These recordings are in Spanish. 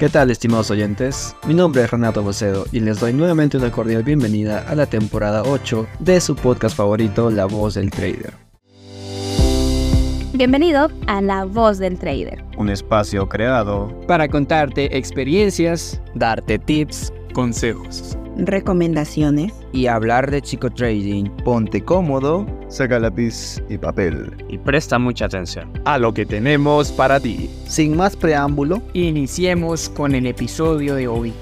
¿Qué tal estimados oyentes? Mi nombre es Renato Bocedo y les doy nuevamente una cordial bienvenida a la temporada 8 de su podcast favorito La Voz del Trader. Bienvenido a La Voz del Trader. Un espacio creado para contarte experiencias, darte tips, consejos, recomendaciones y hablar de chico trading. Ponte cómodo, saca lápiz y papel y presta mucha atención a lo que tenemos para ti. Sin más preámbulo, iniciemos con el episodio de hoy.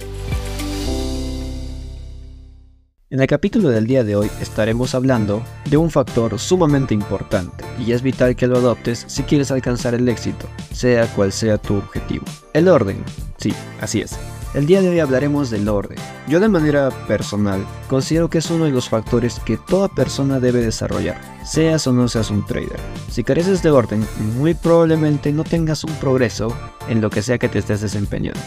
En el capítulo del día de hoy estaremos hablando de un factor sumamente importante y es vital que lo adoptes si quieres alcanzar el éxito, sea cual sea tu objetivo. El orden. Sí, así es. El día de hoy hablaremos del orden. Yo de manera personal considero que es uno de los factores que toda persona debe desarrollar, seas o no seas un trader. Si careces de orden, muy probablemente no tengas un progreso en lo que sea que te estés desempeñando.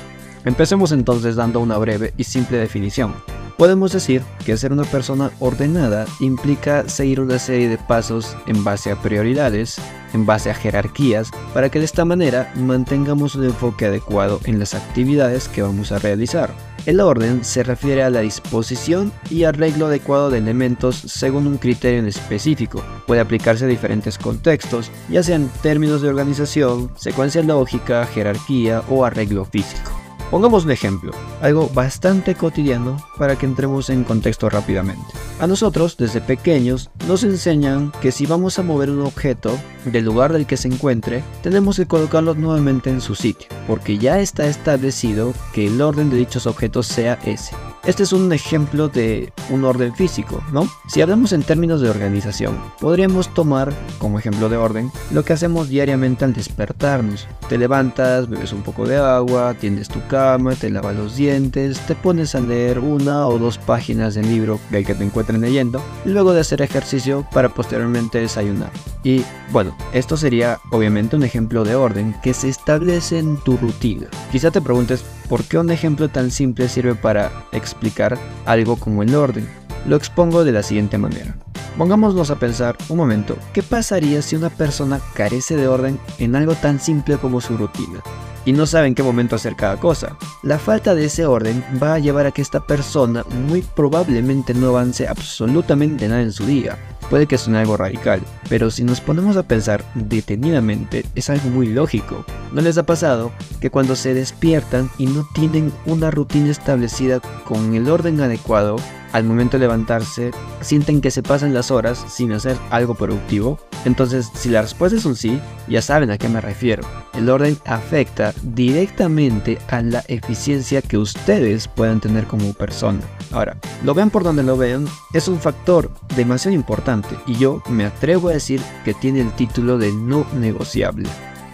Empecemos entonces dando una breve y simple definición. Podemos decir que ser una persona ordenada implica seguir una serie de pasos en base a prioridades, en base a jerarquías, para que de esta manera mantengamos un enfoque adecuado en las actividades que vamos a realizar. El orden se refiere a la disposición y arreglo adecuado de elementos según un criterio en específico. Puede aplicarse a diferentes contextos, ya sean términos de organización, secuencia lógica, jerarquía o arreglo físico. Pongamos un ejemplo, algo bastante cotidiano para que entremos en contexto rápidamente. A nosotros, desde pequeños, nos enseñan que si vamos a mover un objeto del lugar del que se encuentre, tenemos que colocarlo nuevamente en su sitio, porque ya está establecido que el orden de dichos objetos sea ese. Este es un ejemplo de un orden físico, ¿no? Si hablamos en términos de organización, podríamos tomar como ejemplo de orden lo que hacemos diariamente al despertarnos. Te levantas, bebes un poco de agua, tiendes tu cama, te lavas los dientes, te pones a leer una o dos páginas del libro del que te encuentren leyendo, luego de hacer ejercicio para posteriormente desayunar. Y bueno, esto sería obviamente un ejemplo de orden que se establece en tu rutina. Quizá te preguntes, ¿por qué un ejemplo tan simple sirve para explicar algo como el orden? Lo expongo de la siguiente manera. Pongámonos a pensar un momento, ¿qué pasaría si una persona carece de orden en algo tan simple como su rutina? y no sabe en qué momento hacer cada cosa. La falta de ese orden va a llevar a que esta persona muy probablemente no avance absolutamente nada en su día. Puede que suene algo radical, pero si nos ponemos a pensar detenidamente es algo muy lógico. ¿No les ha pasado que cuando se despiertan y no tienen una rutina establecida con el orden adecuado, al momento de levantarse sienten que se pasan las horas sin hacer algo productivo? Entonces, si la respuesta es un sí, ya saben a qué me refiero. El orden afecta directamente a la eficiencia que ustedes puedan tener como persona. Ahora, lo vean por donde lo vean, es un factor demasiado importante y yo me atrevo a decir que tiene el título de no negociable.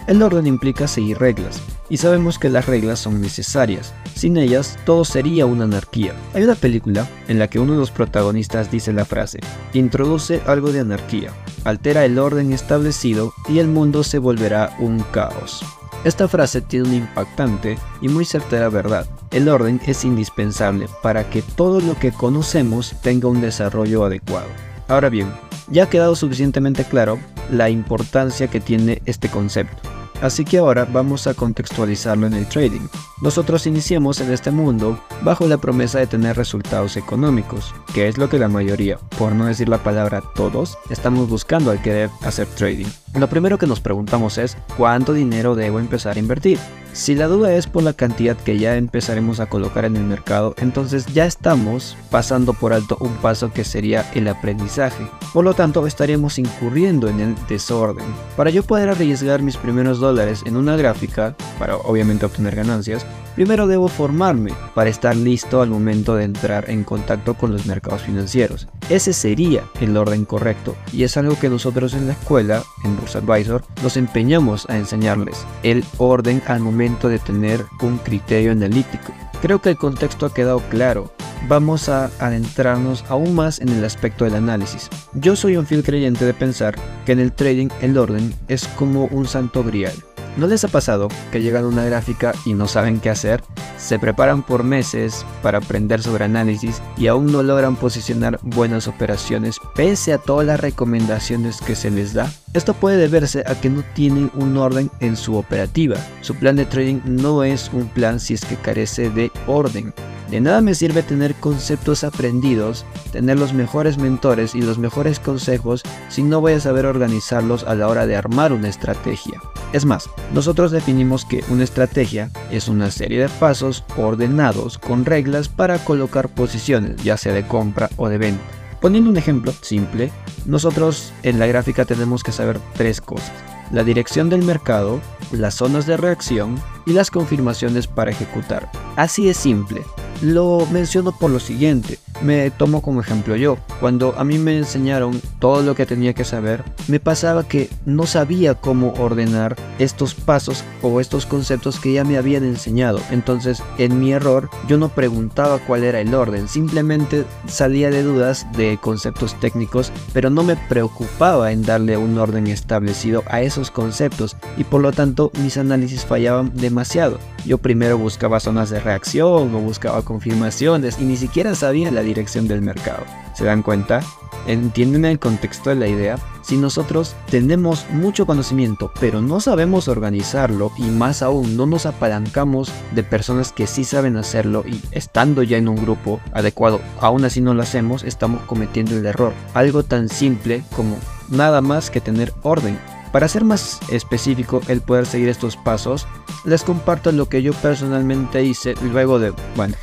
El orden implica seguir reglas, y sabemos que las reglas son necesarias. Sin ellas, todo sería una anarquía. Hay una película en la que uno de los protagonistas dice la frase, introduce algo de anarquía, altera el orden establecido y el mundo se volverá un caos. Esta frase tiene una impactante y muy certera verdad. El orden es indispensable para que todo lo que conocemos tenga un desarrollo adecuado. Ahora bien, ya ha quedado suficientemente claro la importancia que tiene este concepto. Así que ahora vamos a contextualizarlo en el trading. Nosotros iniciamos en este mundo bajo la promesa de tener resultados económicos, que es lo que la mayoría, por no decir la palabra todos, estamos buscando al querer hacer trading. Lo primero que nos preguntamos es, ¿cuánto dinero debo empezar a invertir? Si la duda es por la cantidad que ya empezaremos a colocar en el mercado, entonces ya estamos pasando por alto un paso que sería el aprendizaje. Por lo tanto, estaríamos incurriendo en el desorden. Para yo poder arriesgar mis primeros dólares en una gráfica, para obviamente obtener ganancias, primero debo formarme para estar listo al momento de entrar en contacto con los mercados financieros. Ese sería el orden correcto y es algo que nosotros en la escuela, en Bursa Advisor, nos empeñamos a enseñarles. El orden al momento de tener un criterio analítico. Creo que el contexto ha quedado claro. Vamos a adentrarnos aún más en el aspecto del análisis. Yo soy un fiel creyente de pensar que en el trading el orden es como un santo grial. ¿No les ha pasado que llegan a una gráfica y no saben qué hacer? se preparan por meses para aprender sobre análisis y aún no logran posicionar buenas operaciones pese a todas las recomendaciones que se les da. Esto puede deberse a que no tienen un orden en su operativa. Su plan de trading no es un plan si es que carece de orden. De nada me sirve tener conceptos aprendidos, tener los mejores mentores y los mejores consejos si no voy a saber organizarlos a la hora de armar una estrategia. Es más, nosotros definimos que una estrategia es una serie de pasos ordenados con reglas para colocar posiciones, ya sea de compra o de venta. Poniendo un ejemplo simple, nosotros en la gráfica tenemos que saber tres cosas. La dirección del mercado, las zonas de reacción y las confirmaciones para ejecutar. Así es simple. Lo menciono por lo siguiente, me tomo como ejemplo yo. Cuando a mí me enseñaron todo lo que tenía que saber, me pasaba que no sabía cómo ordenar estos pasos o estos conceptos que ya me habían enseñado. Entonces, en mi error, yo no preguntaba cuál era el orden, simplemente salía de dudas de conceptos técnicos, pero no me preocupaba en darle un orden establecido a esos conceptos y por lo tanto mis análisis fallaban demasiado. Yo primero buscaba zonas de reacción o buscaba confirmaciones y ni siquiera sabía la dirección del mercado. ¿Se dan cuenta? ¿Entienden el contexto de la idea? Si nosotros tenemos mucho conocimiento, pero no sabemos organizarlo y más aún no nos apalancamos de personas que sí saben hacerlo y estando ya en un grupo adecuado, aún así no lo hacemos, estamos cometiendo el error. Algo tan simple como nada más que tener orden. Para ser más específico el poder seguir estos pasos, les comparto lo que yo personalmente hice luego de, bueno,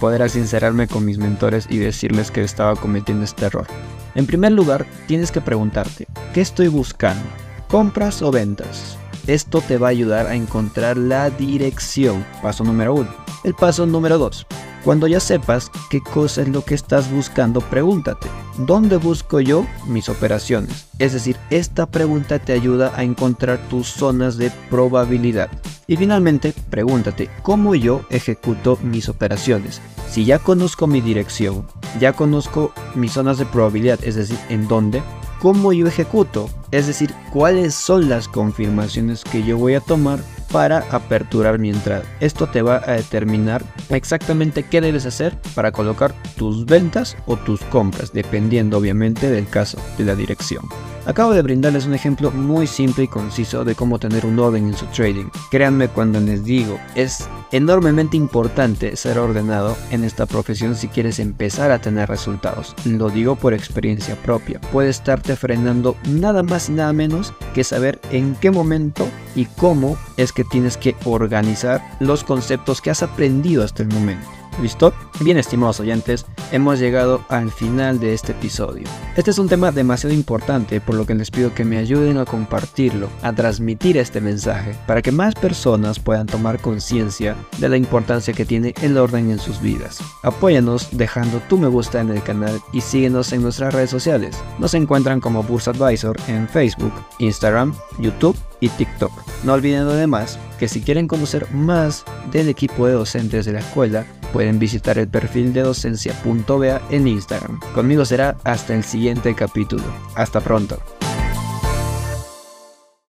poder sincerarme con mis mentores y decirles que estaba cometiendo este error. En primer lugar, tienes que preguntarte, ¿qué estoy buscando? ¿Compras o ventas? Esto te va a ayudar a encontrar la dirección. Paso número uno. El paso número dos. Cuando ya sepas qué cosa es lo que estás buscando, pregúntate, ¿dónde busco yo mis operaciones? Es decir, esta pregunta te ayuda a encontrar tus zonas de probabilidad. Y finalmente, pregúntate, ¿cómo yo ejecuto mis operaciones? Si ya conozco mi dirección, ya conozco mis zonas de probabilidad, es decir, en dónde, ¿cómo yo ejecuto? Es decir, cuáles son las confirmaciones que yo voy a tomar para aperturar mi entrada. Esto te va a determinar exactamente qué debes hacer para colocar tus ventas o tus compras, dependiendo obviamente del caso de la dirección. Acabo de brindarles un ejemplo muy simple y conciso de cómo tener un orden en su trading. Créanme cuando les digo, es enormemente importante ser ordenado en esta profesión si quieres empezar a tener resultados. Lo digo por experiencia propia. Puede estarte frenando nada más y nada menos que saber en qué momento y cómo es que tienes que organizar los conceptos que has aprendido hasta el momento. ¿Listo? Bien, estimados oyentes, hemos llegado al final de este episodio. Este es un tema demasiado importante, por lo que les pido que me ayuden a compartirlo, a transmitir este mensaje, para que más personas puedan tomar conciencia de la importancia que tiene el orden en sus vidas. Apóyanos dejando tu me gusta en el canal y síguenos en nuestras redes sociales. Nos encuentran como Bursa Advisor en Facebook, Instagram, YouTube y TikTok. No olviden además que si quieren conocer más del equipo de docentes de la escuela, pueden visitar el perfil de docencia.bea en Instagram. Conmigo será hasta el siguiente capítulo. Hasta pronto.